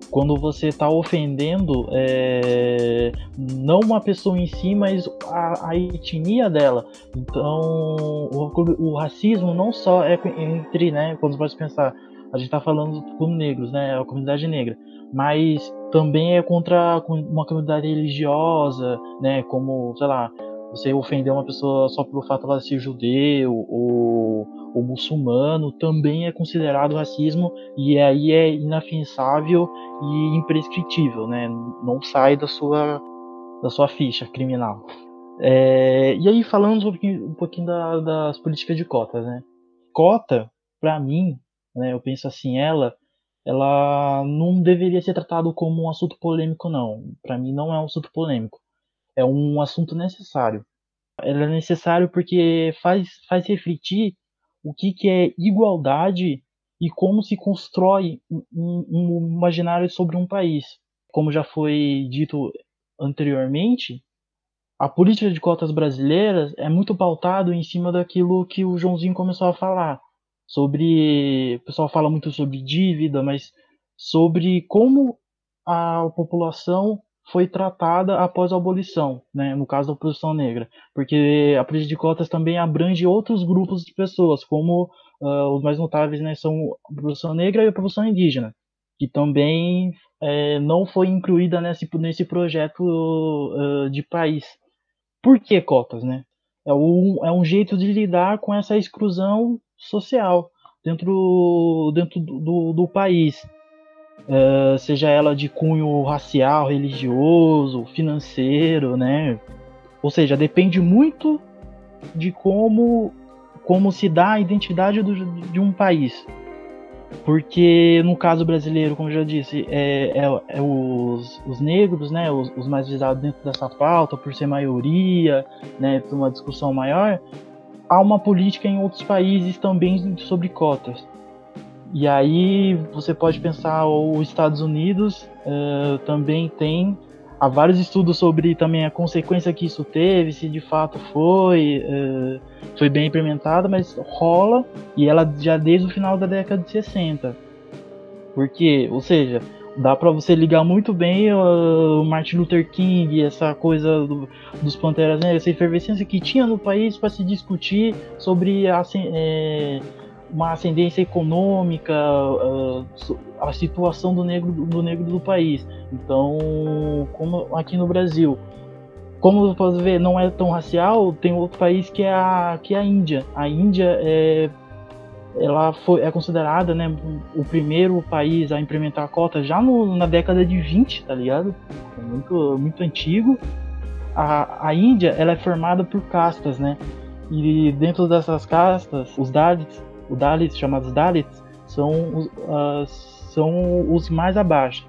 Quando você está ofendendo é, não uma pessoa em si, mas a, a etnia dela. Então, o, o, racismo não só é entre, né, quando você pode pensar, a gente está falando como negros, né, a comunidade negra, mas também é contra uma comunidade religiosa, né, como, sei lá, você ofender uma pessoa só pelo fato de ela ser judeu ou, ou muçulmano também é considerado racismo e aí é inafiançável e imprescritível, né? Não sai da sua, da sua ficha criminal. É, e aí falando um pouquinho, um pouquinho da, das políticas de cotas, né? Cota, para mim, né, eu penso assim, ela ela não deveria ser tratado como um assunto polêmico, não. Para mim, não é um assunto polêmico é um assunto necessário. Ela é necessário porque faz, faz refletir o que, que é igualdade e como se constrói um, um imaginário sobre um país. Como já foi dito anteriormente, a política de cotas brasileiras é muito pautado em cima daquilo que o Joãozinho começou a falar. Sobre. O pessoal fala muito sobre dívida, mas sobre como a população foi tratada após a abolição, né, no caso da oposição negra, porque a política de cotas também abrange outros grupos de pessoas, como uh, os mais notáveis né, são a população negra e a população indígena, que também é, não foi incluída nesse, nesse projeto uh, de país. Por que cotas? Né? É, um, é um jeito de lidar com essa exclusão social dentro, dentro do, do, do país. Uh, seja ela de cunho racial, religioso, financeiro, né? Ou seja, depende muito de como como se dá a identidade do, de um país. Porque no caso brasileiro, como eu já disse, é, é, é os, os, negros, né, os, os, mais visados dentro dessa pauta, por ser maioria, né, por uma discussão maior, há uma política em outros países também sobre cotas. E aí você pode pensar, os Estados Unidos uh, também tem há vários estudos sobre também a consequência que isso teve, se de fato foi, uh, foi bem implementada, mas rola e ela já desde o final da década de 60. Porque, ou seja, dá para você ligar muito bem o Martin Luther King, essa coisa do, dos Panteras Negras, essa efervescência que tinha no país para se discutir sobre a, é, uma ascendência econômica, uh, a situação do negro, do negro do país. Então, como aqui no Brasil, como você pode ver, não é tão racial, tem outro país que é a, que é a Índia. A Índia é, ela foi, é considerada né, o primeiro país a implementar a cota já no, na década de 20, tá ligado? É muito, muito antigo. A, a Índia ela é formada por castas, né? E dentro dessas castas, os Dalits, os Dalits chamados Dalits, são os, uh, são os mais abaixo.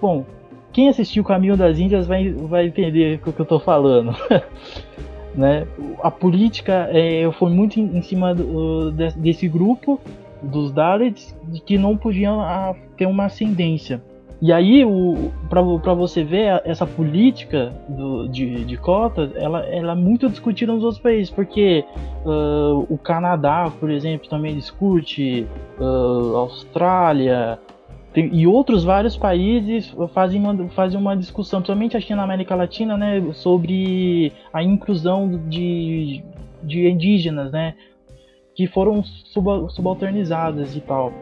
Bom, quem assistiu o Caminho das Índias vai, vai entender o que eu estou falando. né? A política é, foi muito em, cima do, desse grupo dos Dalits que não podiam a, ah, ter uma ascendência. E aí, para você ver, essa política do, de, de cotas, ela, ela é muito discutida nos outros países, porque uh, o Canadá, por exemplo, também discute, uh, Austrália, tem, e outros vários países fazem uma, fazem uma discussão, principalmente aqui na América Latina, né, sobre a inclusão de, de indígenas, né, que foram sub, subalternizadas e tal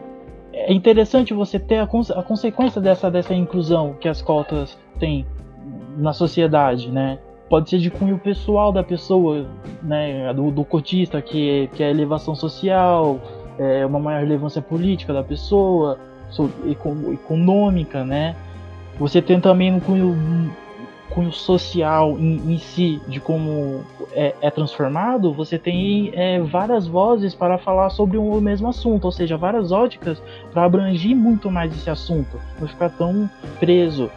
é interessante você ter a, cons a consequência dessa, dessa inclusão que as cotas têm na sociedade, né? Pode ser de cunho pessoal da pessoa, né? Do, do cotista, que, que é elevação social, é uma maior relevância política da pessoa, so, econômica, né? Você tem também no cunho cunho social em, em si, de como é, é transformado, você tem é, várias vozes para falar sobre o mesmo assunto, ou seja, várias óticas para abranger muito mais esse assunto, não ficar tão preso.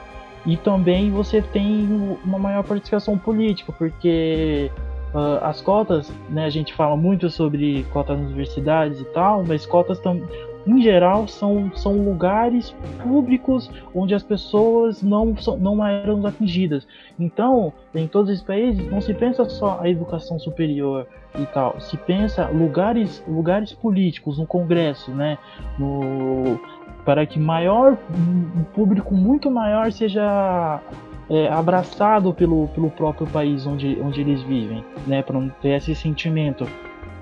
E também você tem uma maior participação política, porque uh, as cotas, né, a gente fala muito sobre cotas nas universidades e tal, mas cotas também em geral, são, são lugares públicos onde as pessoas não, não eram atingidas. Então, em todos os países, não se pensa só a educação superior e tal, se pensa lugares, lugares políticos, no Congresso, né? No, para que maior, um público muito maior seja é, abraçado pelo, pelo próprio país onde, onde eles vivem, né? Para não ter esse sentimento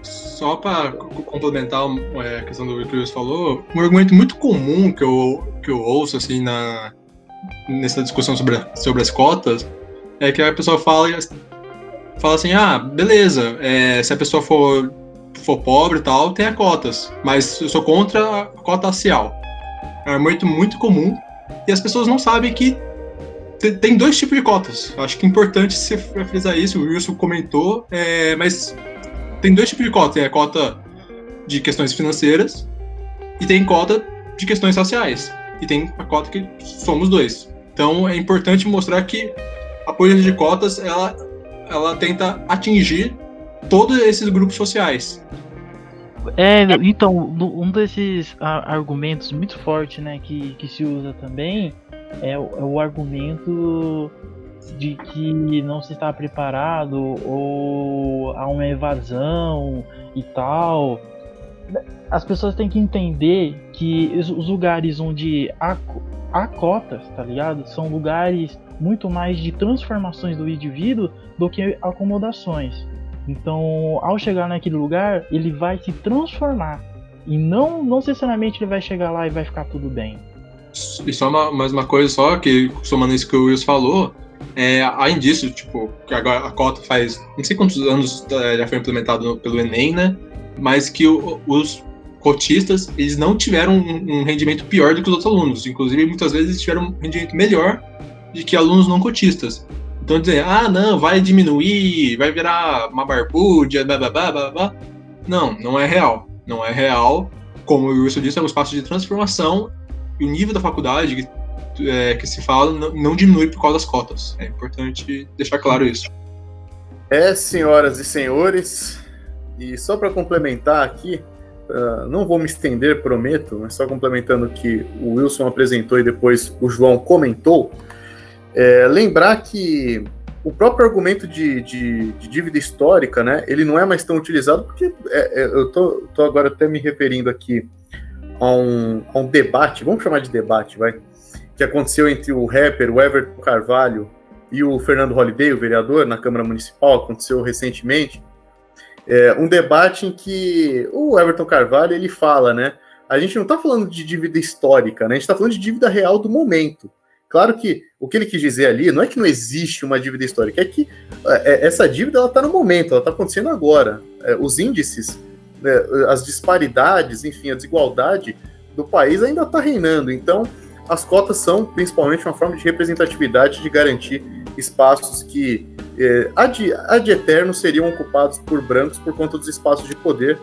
só para complementar é, a questão do que o Luiz falou, um argumento muito comum que eu, que eu ouço assim na, nessa discussão sobre, sobre as cotas é que a pessoa fala, fala assim, ah, beleza, é, se a pessoa for, for pobre e tal, tem a cotas, mas eu sou contra a cota racial. É muito, muito comum e as pessoas não sabem que tem dois tipos de cotas. Acho que é importante se frisar isso, o Wilson comentou, é, mas tem dois tipos de cota. Tem a cota de questões financeiras e tem cota de questões raciais. E tem a cota que somos dois. Então é importante mostrar que a política de cotas ela, ela tenta atingir todos esses grupos sociais. É, então, um desses argumentos muito forte né, que, que se usa também é é o argumento de que não se está preparado ou há uma evasão e tal. as pessoas têm que entender que os lugares onde há, há cotas, tá ligado? São lugares muito mais de transformações do indivíduo do que acomodações. Então, ao chegar naquele lugar, ele vai se transformar. E não, não necessariamente ele vai chegar lá e vai ficar tudo bem. E só uma, mais uma coisa só, que somando isso que o Wilson falou, é, disso, tipo, que agora a cota faz não sei quantos anos é, já foi implementado pelo Enem, né? Mas que o, os cotistas, eles não tiveram um, um, rendimento pior do que os outros alunos. Inclusive, muitas vezes tiveram um rendimento melhor de que alunos não cotistas. Então dizer, ah, não, vai diminuir, vai virar uma barbúdia, blá blá blá blá blá. Não, não é real. Não é real. Como o Wilson disse, é um espaço de transformação e o nível da faculdade é, que se fala não, não, diminui por causa das cotas. É importante deixar claro isso. É, senhoras e senhores, e só para complementar aqui, uh, não vou me estender, prometo, mas só complementando o que o Wilson apresentou e depois o João comentou, é, lembrar que o próprio argumento de, de, de, dívida histórica, né, ele não é mais tão utilizado, porque é, é, eu tô, tô, agora até me referindo aqui a um, a um debate, vamos chamar de debate, vai, que aconteceu entre o rapper, o Everton Carvalho, e o Fernando Holliday, o vereador, na Câmara Municipal, aconteceu recentemente, é, um debate em que o Everton Carvalho, ele fala, né, a gente não está falando de dívida histórica, né, a gente está falando de dívida real do momento. Claro que o que ele quis dizer ali não é que não existe uma dívida histórica, é que é, é essa dívida ela está no momento, ela está acontecendo agora. É, os índices, né, as disparidades, enfim, a desigualdade do país ainda está reinando. Então, as cotas são principalmente uma forma de representatividade, de garantir espaços que é, ad, ad eterno seriam ocupados por brancos por conta dos espaços de poder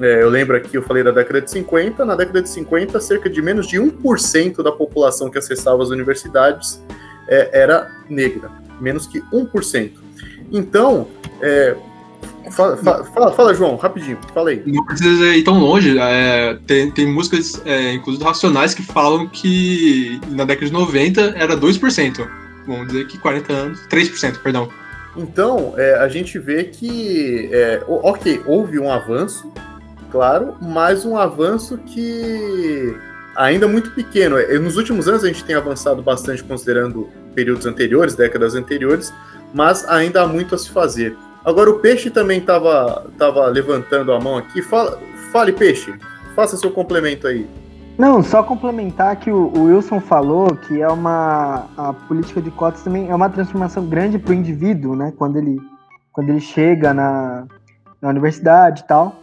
é, eu lembro aqui, eu falei da década de 50. Na década de 50, cerca de menos de 1% da população que acessava as universidades é, era negra. Menos que 1%. Então, é, fala, fala, fala, João, rapidinho, fala aí. Não precisa ir tão longe. É, tem, tem músicas, é, inclusive racionais, que falam que na década de 90 era 2%. Vamos dizer que 40 anos, 3%, perdão. Então, é, a gente vê que, é, ok, houve um avanço, claro, mas um avanço que ainda muito pequeno. É, nos últimos anos a gente tem avançado bastante considerando períodos anteriores, décadas anteriores, mas ainda há muito a se fazer. Agora o Peixe também estava tava levantando a mão aqui. Fala, fale, Peixe, faça seu complemento aí. Não, só complementar que o, o Wilson falou que é uma a política de cotas também é uma transformação grande para o indivíduo, né? Quando ele quando ele chega na, na universidade e tal.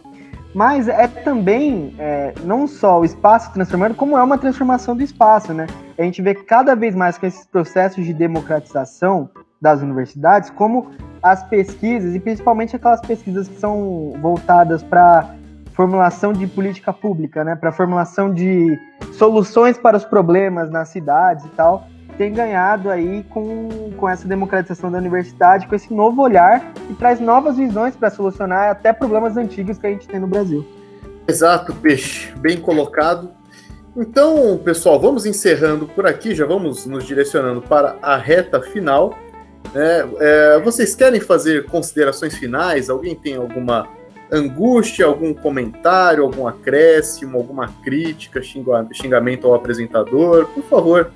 Mas é também é, não só o espaço transformando, como é uma transformação do espaço, né? A gente vê cada vez mais com esses processos de democratização das universidades, como as pesquisas, e principalmente aquelas pesquisas que são voltadas para formulação de política pública, né? Para formulação de soluções para os problemas nas cidades e tal, tem ganhado aí com, com essa democratização da universidade, com esse novo olhar que traz novas visões para solucionar até problemas antigos que a gente tem no Brasil. Exato, Peixe, bem colocado. Então, pessoal, vamos encerrando por aqui, já vamos nos direcionando para a reta final. É, é, vocês querem fazer considerações finais? Alguém tem alguma angústia, algum comentário, algum acréscimo, alguma crítica, xingamento ao apresentador? Por favor,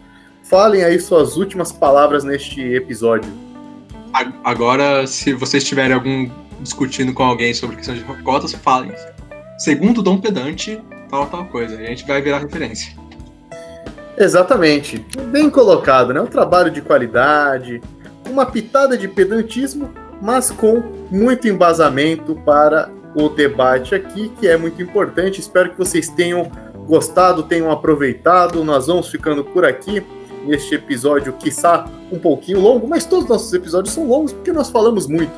Falem aí suas últimas palavras neste episódio. Agora, se vocês tiverem algum discutindo com alguém sobre questão de cotas, falem. Segundo Dom Pedante, tal, tal coisa. E a gente vai virar referência. Exatamente. Bem colocado, né? Um trabalho de qualidade, uma pitada de pedantismo, mas com muito embasamento para o debate aqui, que é muito importante. Espero que vocês tenham gostado, tenham aproveitado. Nós vamos ficando por aqui neste episódio, quiçá um pouquinho longo, mas todos os nossos episódios são longos porque nós falamos muito.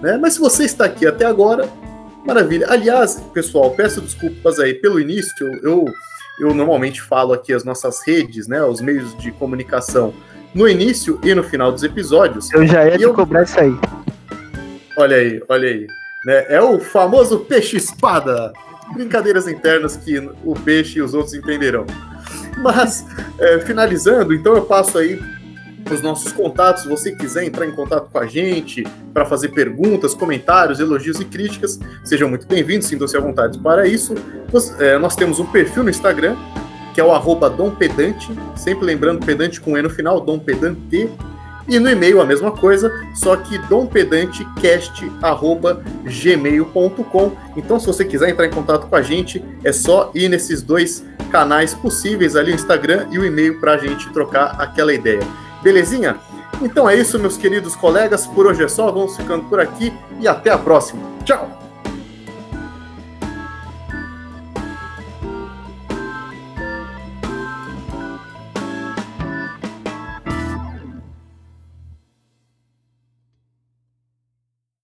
Né? Mas se você está aqui até agora, maravilha. Aliás, pessoal, peço desculpas aí pelo início, eu, eu normalmente falo aqui as nossas redes, né, os meios de comunicação no início e no final dos episódios. Eu já ia te eu... cobrar isso aí. Olha aí, olha aí. Né? É o famoso peixe-espada. Brincadeiras internas que o peixe e os outros entenderão. Mas, é, finalizando, então eu passo aí os nossos contatos. Se você quiser entrar em contato com a gente para fazer perguntas, comentários, elogios e críticas, sejam muito bem-vindos, sintam-se à vontade para isso. Nós, é, nós, temos um perfil no Instagram, que é o arroba Dom Pedante, sempre lembrando pedante com E no final, Dom Pedante. E no e-mail a mesma coisa, só que dompedantecast.gmail.com. Então, se você quiser entrar em contato com a gente, é só ir nesses dois canais possíveis ali, o Instagram e o e-mail, para a gente trocar aquela ideia. Belezinha? Então é isso, meus queridos colegas. Por hoje é só. Vamos ficando por aqui e até a próxima. Tchau!